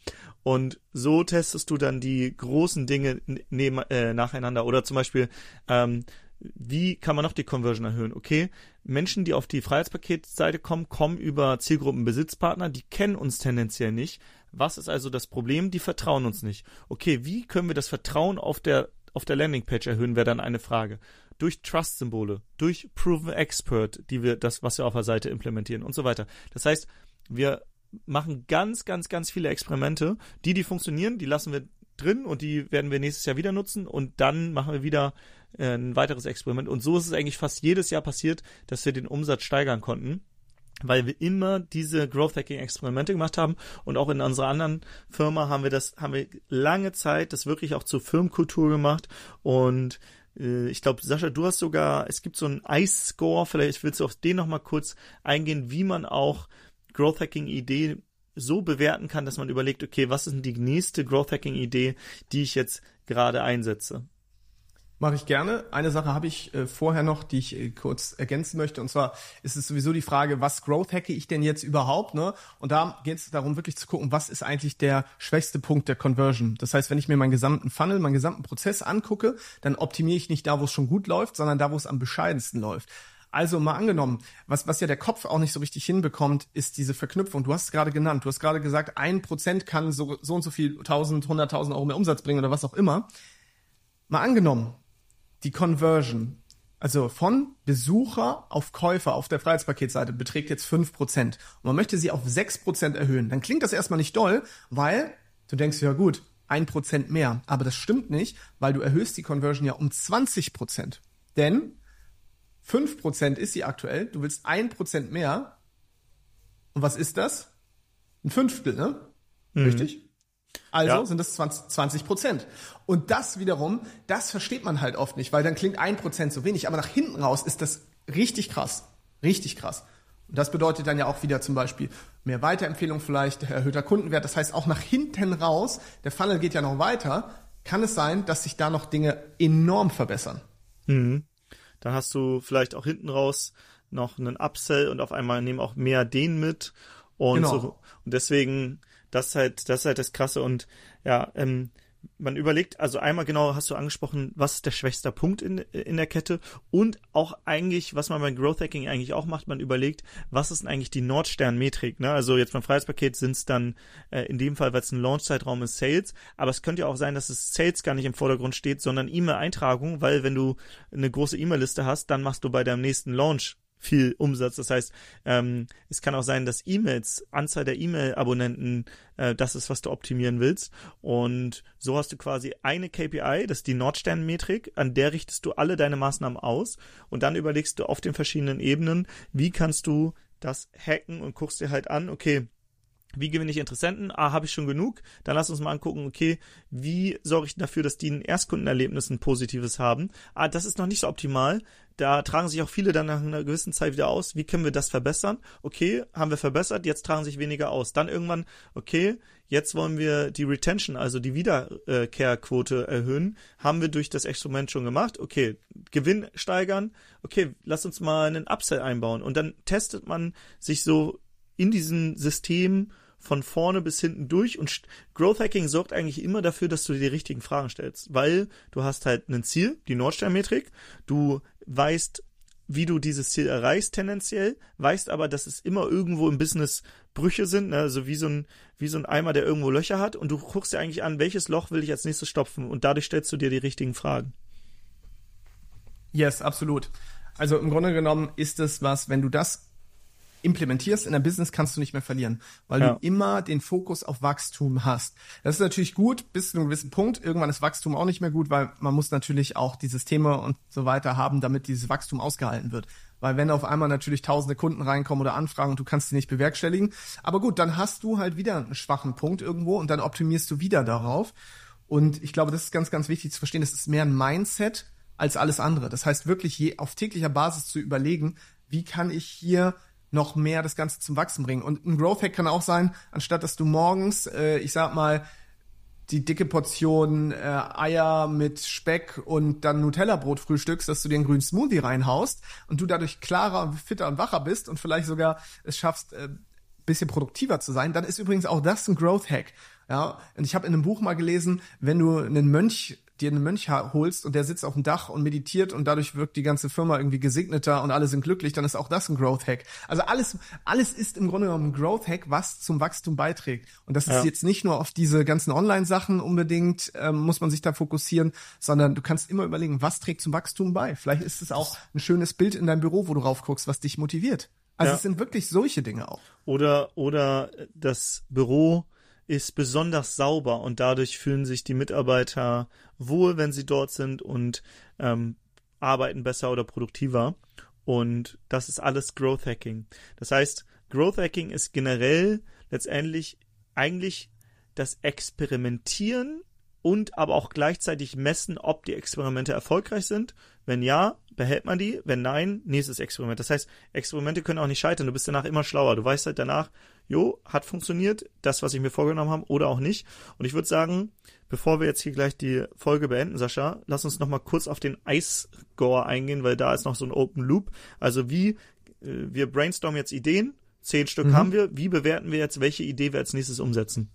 Und so testest du dann die großen Dinge neben, äh, nacheinander. Oder zum Beispiel, ähm, wie kann man noch die Conversion erhöhen? Okay, Menschen, die auf die Freiheitspaketseite kommen, kommen über Zielgruppenbesitzpartner, die kennen uns tendenziell nicht. Was ist also das Problem? Die vertrauen uns nicht. Okay, wie können wir das Vertrauen auf der auf der Landingpage erhöhen, wäre dann eine Frage. Durch Trust-Symbole, durch Proven Expert, die wir das, was wir auf der Seite implementieren und so weiter. Das heißt, wir machen ganz, ganz, ganz viele Experimente. Die, die funktionieren, die lassen wir drin und die werden wir nächstes Jahr wieder nutzen und dann machen wir wieder äh, ein weiteres Experiment. Und so ist es eigentlich fast jedes Jahr passiert, dass wir den Umsatz steigern konnten weil wir immer diese Growth Hacking Experimente gemacht haben und auch in unserer anderen Firma haben wir das haben wir lange Zeit das wirklich auch zur Firmenkultur gemacht und äh, ich glaube Sascha du hast sogar es gibt so einen Ice Score vielleicht willst du auf den noch mal kurz eingehen wie man auch Growth Hacking Idee so bewerten kann, dass man überlegt, okay, was ist denn die nächste Growth Hacking Idee, die ich jetzt gerade einsetze? Mache ich gerne. Eine Sache habe ich äh, vorher noch, die ich äh, kurz ergänzen möchte. Und zwar ist es sowieso die Frage, was growth hacke ich denn jetzt überhaupt? Ne? Und da geht es darum, wirklich zu gucken, was ist eigentlich der schwächste Punkt der Conversion. Das heißt, wenn ich mir meinen gesamten Funnel, meinen gesamten Prozess angucke, dann optimiere ich nicht da, wo es schon gut läuft, sondern da, wo es am bescheidensten läuft. Also mal angenommen, was, was ja der Kopf auch nicht so richtig hinbekommt, ist diese Verknüpfung. Du hast es gerade genannt. Du hast gerade gesagt, ein Prozent kann so, so und so viel, tausend, hunderttausend Euro mehr Umsatz bringen oder was auch immer. Mal angenommen, die Conversion, also von Besucher auf Käufer auf der Freiheitspaketseite beträgt jetzt fünf Prozent und man möchte sie auf sechs Prozent erhöhen, dann klingt das erstmal nicht doll, weil du denkst, ja gut, ein Prozent mehr. Aber das stimmt nicht, weil du erhöhst die Conversion ja um 20 Prozent. Denn fünf Prozent ist sie aktuell, du willst ein Prozent mehr. Und was ist das? Ein Fünftel, ne? Mhm. Richtig? Also ja. sind das 20 Prozent. Und das wiederum, das versteht man halt oft nicht, weil dann klingt ein Prozent so wenig. Aber nach hinten raus ist das richtig krass. Richtig krass. Und das bedeutet dann ja auch wieder zum Beispiel mehr Weiterempfehlung vielleicht, erhöhter Kundenwert. Das heißt, auch nach hinten raus, der Funnel geht ja noch weiter, kann es sein, dass sich da noch Dinge enorm verbessern. Mhm. Dann hast du vielleicht auch hinten raus noch einen Upsell und auf einmal nehmen auch mehr den mit. Und, genau. so, und deswegen das ist halt, das ist halt das Krasse und ja, ähm, man überlegt, also einmal genau hast du angesprochen, was ist der schwächste Punkt in, in der Kette und auch eigentlich, was man beim Growth Hacking eigentlich auch macht, man überlegt, was ist denn eigentlich die Nordstern-Metrik, ne? Also jetzt beim Freiheitspaket sind es dann äh, in dem Fall, weil es ein Launch-Zeitraum ist, Sales, aber es könnte ja auch sein, dass es Sales gar nicht im Vordergrund steht, sondern E-Mail-Eintragung, weil wenn du eine große E-Mail-Liste hast, dann machst du bei deinem nächsten Launch viel Umsatz. Das heißt, ähm, es kann auch sein, dass E-Mails, Anzahl der E-Mail-Abonnenten, äh, das ist, was du optimieren willst. Und so hast du quasi eine KPI, das ist die Nordstern-Metrik, an der richtest du alle deine Maßnahmen aus und dann überlegst du auf den verschiedenen Ebenen, wie kannst du das hacken und guckst dir halt an, okay, wie gewinne ich Interessenten? Ah, habe ich schon genug? Dann lass uns mal angucken, okay, wie sorge ich dafür, dass die ein Erstkundenerlebnis ein positives haben? Ah, das ist noch nicht so optimal. Da tragen sich auch viele dann nach einer gewissen Zeit wieder aus. Wie können wir das verbessern? Okay, haben wir verbessert, jetzt tragen sich weniger aus. Dann irgendwann, okay, jetzt wollen wir die Retention, also die Wiederkehrquote erhöhen. Haben wir durch das Experiment schon gemacht. Okay, Gewinn steigern. Okay, lass uns mal einen Upsell einbauen. Und dann testet man sich so in diesem System von vorne bis hinten durch und Growth Hacking sorgt eigentlich immer dafür, dass du dir die richtigen Fragen stellst, weil du hast halt ein Ziel, die Nordsternmetrik, du weißt, wie du dieses Ziel erreichst tendenziell, weißt aber, dass es immer irgendwo im Business Brüche sind, ne? also wie so ein wie so ein Eimer, der irgendwo Löcher hat und du guckst dir eigentlich an, welches Loch will ich als nächstes stopfen und dadurch stellst du dir die richtigen Fragen. Yes, absolut. Also im Grunde genommen ist es was, wenn du das implementierst in der Business, kannst du nicht mehr verlieren, weil ja. du immer den Fokus auf Wachstum hast. Das ist natürlich gut bis zu einem gewissen Punkt. Irgendwann ist Wachstum auch nicht mehr gut, weil man muss natürlich auch die Systeme und so weiter haben, damit dieses Wachstum ausgehalten wird. Weil wenn auf einmal natürlich tausende Kunden reinkommen oder Anfragen und du kannst sie nicht bewerkstelligen. Aber gut, dann hast du halt wieder einen schwachen Punkt irgendwo und dann optimierst du wieder darauf. Und ich glaube, das ist ganz, ganz wichtig zu verstehen. Das ist mehr ein Mindset als alles andere. Das heißt wirklich je auf täglicher Basis zu überlegen, wie kann ich hier noch mehr das Ganze zum Wachsen bringen. Und ein Growth Hack kann auch sein, anstatt dass du morgens, äh, ich sag mal, die dicke Portion äh, Eier mit Speck und dann Nutella-Brot frühstückst, dass du dir einen grünen Smoothie reinhaust und du dadurch klarer, fitter und wacher bist und vielleicht sogar es schaffst, äh, bisschen produktiver zu sein, dann ist übrigens auch das ein Growth Hack. Ja, und ich habe in einem Buch mal gelesen, wenn du einen Mönch dir einen Mönch holst und der sitzt auf dem Dach und meditiert und dadurch wirkt die ganze Firma irgendwie gesegneter und alle sind glücklich, dann ist auch das ein Growth Hack. Also alles, alles ist im Grunde genommen ein Growth Hack, was zum Wachstum beiträgt. Und das ja. ist jetzt nicht nur auf diese ganzen Online-Sachen unbedingt, ähm, muss man sich da fokussieren, sondern du kannst immer überlegen, was trägt zum Wachstum bei. Vielleicht ist es auch ein schönes Bild in deinem Büro, wo du rauf guckst, was dich motiviert. Also ja. es sind wirklich solche Dinge auch. Oder, oder das Büro ist besonders sauber und dadurch fühlen sich die Mitarbeiter wohl, wenn sie dort sind und ähm, arbeiten besser oder produktiver. Und das ist alles Growth Hacking. Das heißt, Growth Hacking ist generell letztendlich eigentlich das Experimentieren und aber auch gleichzeitig messen, ob die Experimente erfolgreich sind. Wenn ja, behält man die. Wenn nein, nächstes Experiment. Das heißt, Experimente können auch nicht scheitern. Du bist danach immer schlauer. Du weißt halt danach, jo, hat funktioniert, das, was ich mir vorgenommen habe, oder auch nicht. Und ich würde sagen, bevor wir jetzt hier gleich die Folge beenden, Sascha, lass uns noch mal kurz auf den Ice-Score eingehen, weil da ist noch so ein Open Loop. Also wie, äh, wir brainstormen jetzt Ideen, zehn Stück mhm. haben wir, wie bewerten wir jetzt, welche Idee wir als nächstes umsetzen?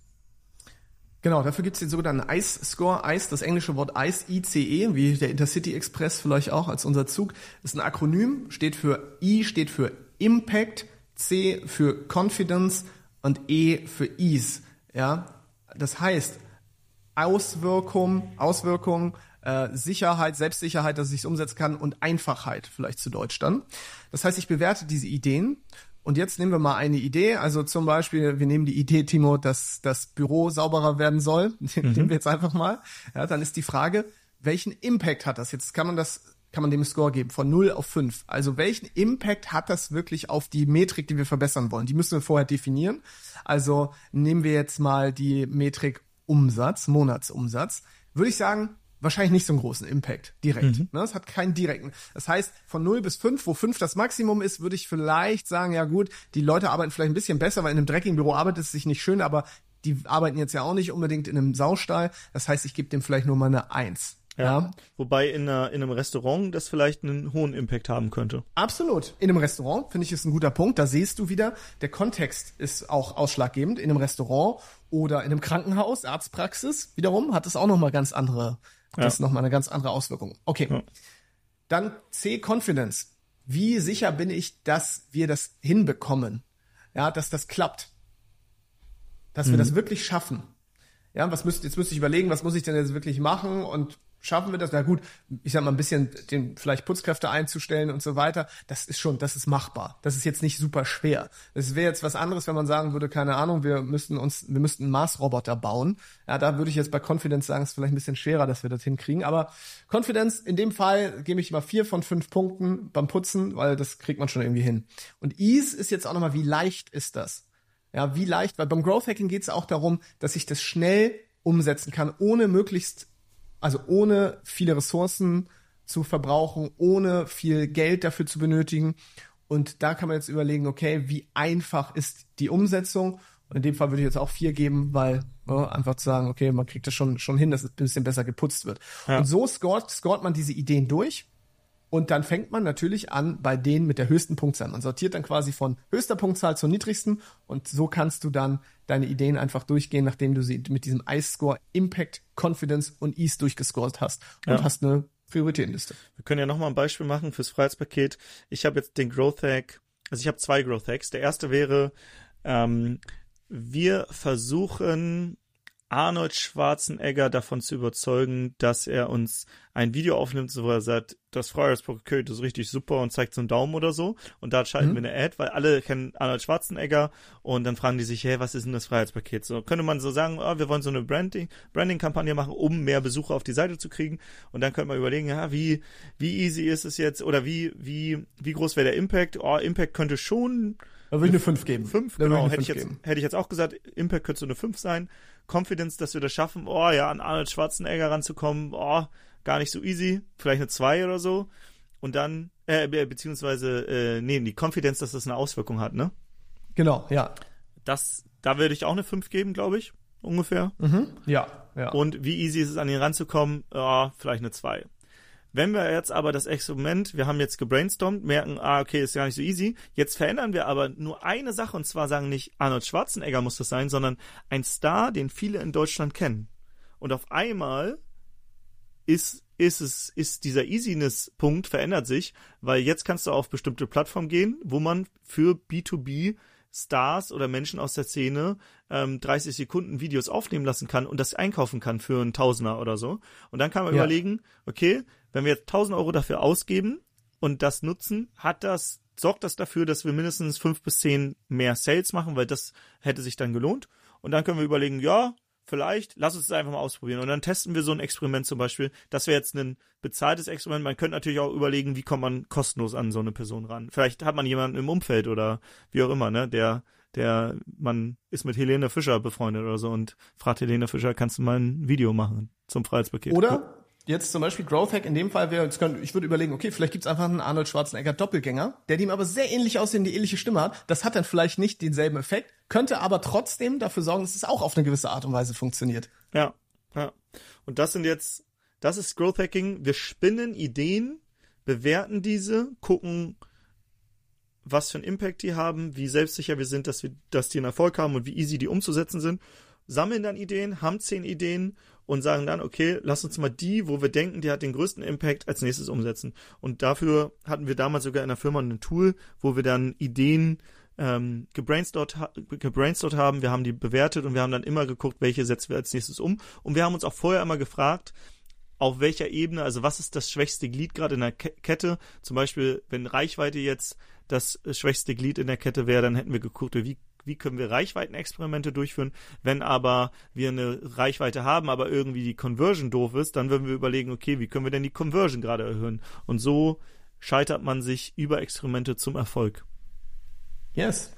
Genau, dafür gibt es den sogenannten ICE-Score. ICE, das englische Wort ICE, ICE, wie der Intercity Express vielleicht auch als unser Zug, ist ein Akronym, steht für I, steht für Impact, C für Confidence und E für Ease. Ja, das heißt Auswirkung, Auswirkung, äh, Sicherheit, Selbstsicherheit, dass ich es umsetzen kann und Einfachheit vielleicht zu Deutsch dann. Das heißt, ich bewerte diese Ideen und jetzt nehmen wir mal eine Idee. Also zum Beispiel, wir nehmen die Idee, Timo, dass das Büro sauberer werden soll. Mhm. [laughs] Nehmen wir jetzt einfach mal. Ja, dann ist die Frage, welchen Impact hat das? Jetzt kann man das kann man dem Score geben von 0 auf 5. Also welchen Impact hat das wirklich auf die Metrik, die wir verbessern wollen? Die müssen wir vorher definieren. Also nehmen wir jetzt mal die Metrik Umsatz, Monatsumsatz. Würde ich sagen, wahrscheinlich nicht so einen großen Impact direkt. Mhm. Ne? Es hat keinen direkten. Das heißt, von 0 bis 5, wo 5 das Maximum ist, würde ich vielleicht sagen, ja gut, die Leute arbeiten vielleicht ein bisschen besser, weil in einem dreckigen Büro arbeitet es sich nicht schön, aber die arbeiten jetzt ja auch nicht unbedingt in einem Saustall. Das heißt, ich gebe dem vielleicht nur mal eine 1. Ja. ja. Wobei in, einer, in einem Restaurant das vielleicht einen hohen Impact haben könnte. Absolut. In einem Restaurant finde ich ist ein guter Punkt. Da siehst du wieder, der Kontext ist auch ausschlaggebend. In einem Restaurant oder in einem Krankenhaus, Arztpraxis wiederum hat es auch nochmal ganz andere ja. Das ist nochmal eine ganz andere Auswirkung. Okay. Ja. Dann C, Confidence. Wie sicher bin ich, dass wir das hinbekommen? Ja, dass das klappt. Dass mhm. wir das wirklich schaffen. Ja, was müsst, jetzt müsste ich überlegen, was muss ich denn jetzt wirklich machen und schaffen wir das? Na gut, ich sag mal ein bisschen den vielleicht Putzkräfte einzustellen und so weiter. Das ist schon, das ist machbar. Das ist jetzt nicht super schwer. Es wäre jetzt was anderes, wenn man sagen würde, keine Ahnung, wir müssten uns, wir müssten einen Mars-Roboter bauen. Ja, da würde ich jetzt bei Confidence sagen, es ist vielleicht ein bisschen schwerer, dass wir das hinkriegen. Aber Confidence, in dem Fall gebe ich mal vier von fünf Punkten beim Putzen, weil das kriegt man schon irgendwie hin. Und Ease ist jetzt auch nochmal, wie leicht ist das? Ja, wie leicht, weil beim Growth Hacking geht es auch darum, dass ich das schnell umsetzen kann, ohne möglichst, also ohne viele Ressourcen zu verbrauchen, ohne viel Geld dafür zu benötigen. Und da kann man jetzt überlegen, okay, wie einfach ist die Umsetzung? Und in dem Fall würde ich jetzt auch vier geben, weil ja, einfach zu sagen, okay, man kriegt das schon, schon hin, dass es ein bisschen besser geputzt wird. Ja. Und so scoret, scoret man diese Ideen durch. Und dann fängt man natürlich an bei denen mit der höchsten Punktzahl. Man sortiert dann quasi von höchster Punktzahl zur niedrigsten und so kannst du dann deine Ideen einfach durchgehen, nachdem du sie mit diesem Ice-Score Impact, Confidence und Ease durchgescored hast und ja. hast eine Prioritätenliste. Wir können ja nochmal ein Beispiel machen fürs Freiheitspaket. Ich habe jetzt den Growth Hack, also ich habe zwei Growth Hacks. Der erste wäre, ähm, wir versuchen Arnold Schwarzenegger davon zu überzeugen, dass er uns ein Video aufnimmt, wo er sagt, das Freiheitspaket ist richtig super und zeigt so einen Daumen oder so. Und da schalten mhm. wir eine Ad, weil alle kennen Arnold Schwarzenegger und dann fragen die sich, hey, was ist denn das Freiheitspaket? So könnte man so sagen, oh, wir wollen so eine Branding, Branding-Kampagne machen, um mehr Besucher auf die Seite zu kriegen. Und dann könnte man überlegen, ja, wie, wie easy ist es jetzt oder wie, wie, wie groß wäre der Impact? Oh, Impact könnte schon da würde ich eine 5 geben. 5, genau. Hätte ich, jetzt, hätte ich jetzt auch gesagt, Impact könnte so eine 5 sein. Confidence, dass wir das schaffen, oh ja, an Arnold Schwarzenegger ranzukommen, oh, gar nicht so easy, vielleicht eine 2 oder so. Und dann, äh, beziehungsweise, äh, nee, die Confidence, dass das eine Auswirkung hat, ne? Genau, ja. Das, da würde ich auch eine 5 geben, glaube ich, ungefähr. Mhm, ja, ja. Und wie easy ist es, an ihn ranzukommen? Oh, vielleicht eine 2. Wenn wir jetzt aber das Experiment, wir haben jetzt gebrainstormt, merken, ah, okay, ist gar nicht so easy. Jetzt verändern wir aber nur eine Sache und zwar sagen nicht Arnold Schwarzenegger muss das sein, sondern ein Star, den viele in Deutschland kennen. Und auf einmal ist, ist es, ist dieser Easiness-Punkt verändert sich, weil jetzt kannst du auf bestimmte Plattformen gehen, wo man für B2B Stars oder Menschen aus der Szene ähm, 30 Sekunden Videos aufnehmen lassen kann und das einkaufen kann für einen Tausender oder so. Und dann kann man ja. überlegen, okay, wenn wir jetzt 1000 Euro dafür ausgeben und das nutzen, hat das, sorgt das dafür, dass wir mindestens fünf bis zehn mehr Sales machen, weil das hätte sich dann gelohnt. Und dann können wir überlegen, ja, vielleicht, lass uns das einfach mal ausprobieren. Und dann testen wir so ein Experiment zum Beispiel. Das wäre jetzt ein bezahltes Experiment. Man könnte natürlich auch überlegen, wie kommt man kostenlos an so eine Person ran. Vielleicht hat man jemanden im Umfeld oder wie auch immer, ne, der, der, man ist mit Helene Fischer befreundet oder so und fragt Helene Fischer, kannst du mal ein Video machen zum Freiheitspaket? Oder jetzt zum Beispiel Growth Hack in dem Fall wäre, ich würde überlegen, okay, vielleicht gibt's einfach einen Arnold Schwarzenegger Doppelgänger, der dem aber sehr ähnlich aussehen, die ähnliche Stimme hat. Das hat dann vielleicht nicht denselben Effekt, könnte aber trotzdem dafür sorgen, dass es auch auf eine gewisse Art und Weise funktioniert. Ja, ja. Und das sind jetzt, das ist Growth Hacking. Wir spinnen Ideen, bewerten diese, gucken, was für einen Impact die haben, wie selbstsicher wir sind, dass wir, dass die einen Erfolg haben und wie easy die umzusetzen sind sammeln dann Ideen, haben zehn Ideen und sagen dann, okay, lass uns mal die, wo wir denken, die hat den größten Impact, als nächstes umsetzen. Und dafür hatten wir damals sogar in der Firma ein Tool, wo wir dann Ideen ähm, gebrainstormt, gebrainstormt haben, wir haben die bewertet und wir haben dann immer geguckt, welche setzen wir als nächstes um. Und wir haben uns auch vorher immer gefragt, auf welcher Ebene, also was ist das schwächste Glied gerade in der Kette? Zum Beispiel, wenn Reichweite jetzt das schwächste Glied in der Kette wäre, dann hätten wir geguckt, wie wie können wir Reichweitenexperimente durchführen. Wenn aber wir eine Reichweite haben, aber irgendwie die Conversion doof ist, dann würden wir überlegen, okay, wie können wir denn die Conversion gerade erhöhen? Und so scheitert man sich über Experimente zum Erfolg. Yes.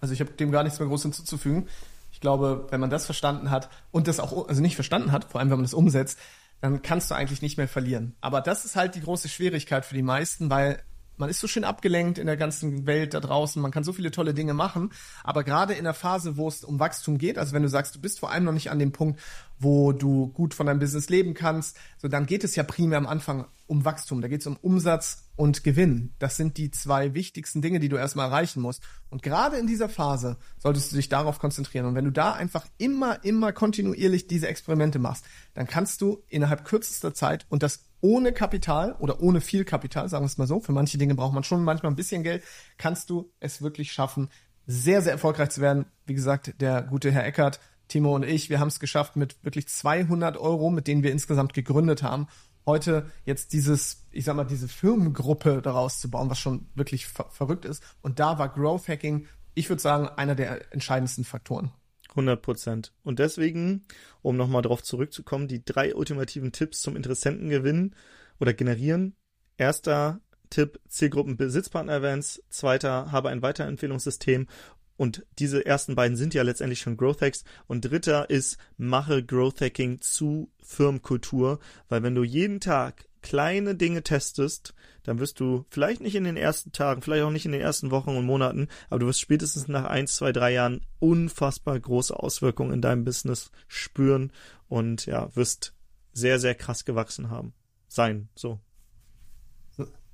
Also ich habe dem gar nichts mehr groß hinzuzufügen. Ich glaube, wenn man das verstanden hat und das auch, also nicht verstanden hat, vor allem wenn man das umsetzt, dann kannst du eigentlich nicht mehr verlieren. Aber das ist halt die große Schwierigkeit für die meisten, weil man ist so schön abgelenkt in der ganzen Welt da draußen, man kann so viele tolle Dinge machen, aber gerade in der Phase, wo es um Wachstum geht, also wenn du sagst, du bist vor allem noch nicht an dem Punkt, wo du gut von deinem Business leben kannst, so dann geht es ja primär am Anfang um Wachstum, da geht es um Umsatz und Gewinn. Das sind die zwei wichtigsten Dinge, die du erstmal erreichen musst. Und gerade in dieser Phase solltest du dich darauf konzentrieren. Und wenn du da einfach immer, immer kontinuierlich diese Experimente machst, dann kannst du innerhalb kürzester Zeit und das ohne Kapital oder ohne viel Kapital, sagen wir es mal so, für manche Dinge braucht man schon manchmal ein bisschen Geld, kannst du es wirklich schaffen, sehr, sehr erfolgreich zu werden. Wie gesagt, der gute Herr Eckert, Timo und ich, wir haben es geschafft mit wirklich 200 Euro, mit denen wir insgesamt gegründet haben, heute jetzt dieses, ich sag mal, diese Firmengruppe daraus zu bauen, was schon wirklich ver verrückt ist. Und da war Growth Hacking, ich würde sagen, einer der entscheidendsten Faktoren. 100 Prozent. Und deswegen, um nochmal darauf zurückzukommen, die drei ultimativen Tipps zum Interessenten gewinnen oder generieren. Erster Tipp, Zielgruppen Besitzpartner-Events. Zweiter, habe ein Weiterempfehlungssystem Und diese ersten beiden sind ja letztendlich schon Growth Hacks. Und dritter ist, mache Growth Hacking zu Firmenkultur, weil wenn du jeden Tag kleine Dinge testest, dann wirst du vielleicht nicht in den ersten Tagen, vielleicht auch nicht in den ersten Wochen und Monaten, aber du wirst spätestens nach ein, zwei, drei Jahren unfassbar große Auswirkungen in deinem Business spüren und ja, wirst sehr, sehr krass gewachsen haben. Sein, so.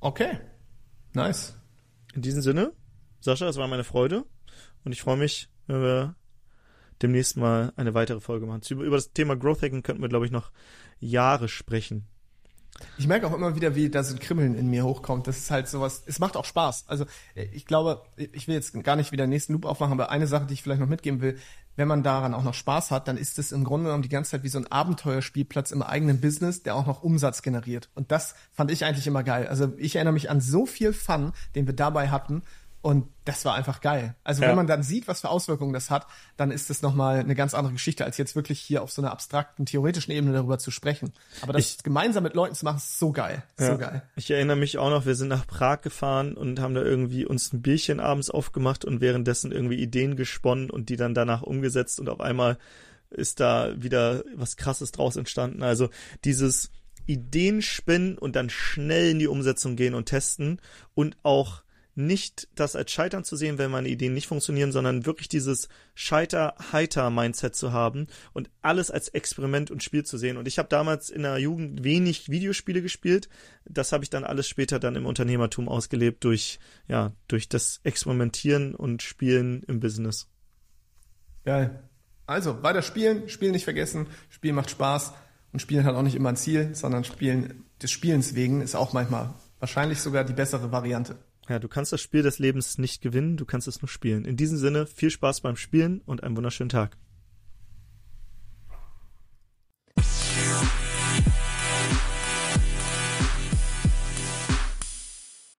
Okay. Nice. In diesem Sinne, Sascha, es war meine Freude und ich freue mich, wenn wir demnächst mal eine weitere Folge machen. Über, über das Thema Growth Hacking könnten wir, glaube ich, noch Jahre sprechen. Ich merke auch immer wieder, wie da so ein Kribbeln in mir hochkommt. Das ist halt sowas, es macht auch Spaß. Also ich glaube, ich will jetzt gar nicht wieder den nächsten Loop aufmachen, aber eine Sache, die ich vielleicht noch mitgeben will, wenn man daran auch noch Spaß hat, dann ist es im Grunde genommen die ganze Zeit wie so ein Abenteuerspielplatz im eigenen Business, der auch noch Umsatz generiert. Und das fand ich eigentlich immer geil. Also ich erinnere mich an so viel Fun, den wir dabei hatten. Und das war einfach geil. Also ja. wenn man dann sieht, was für Auswirkungen das hat, dann ist das nochmal eine ganz andere Geschichte, als jetzt wirklich hier auf so einer abstrakten, theoretischen Ebene darüber zu sprechen. Aber das ich, gemeinsam mit Leuten zu machen, ist so geil. Ja. So geil. Ich erinnere mich auch noch, wir sind nach Prag gefahren und haben da irgendwie uns ein Bierchen abends aufgemacht und währenddessen irgendwie Ideen gesponnen und die dann danach umgesetzt und auf einmal ist da wieder was krasses draus entstanden. Also dieses Ideen spinnen und dann schnell in die Umsetzung gehen und testen und auch nicht das als Scheitern zu sehen, wenn meine Ideen nicht funktionieren, sondern wirklich dieses Scheiter-Heiter-Mindset zu haben und alles als Experiment und Spiel zu sehen. Und ich habe damals in der Jugend wenig Videospiele gespielt. Das habe ich dann alles später dann im Unternehmertum ausgelebt durch, ja, durch das Experimentieren und Spielen im Business. Geil. Also, weiter spielen, Spielen nicht vergessen. Spielen macht Spaß. Und Spielen hat auch nicht immer ein Ziel, sondern Spielen des Spielens wegen ist auch manchmal wahrscheinlich sogar die bessere Variante. Ja, du kannst das Spiel des Lebens nicht gewinnen, du kannst es nur spielen. In diesem Sinne, viel Spaß beim Spielen und einen wunderschönen Tag.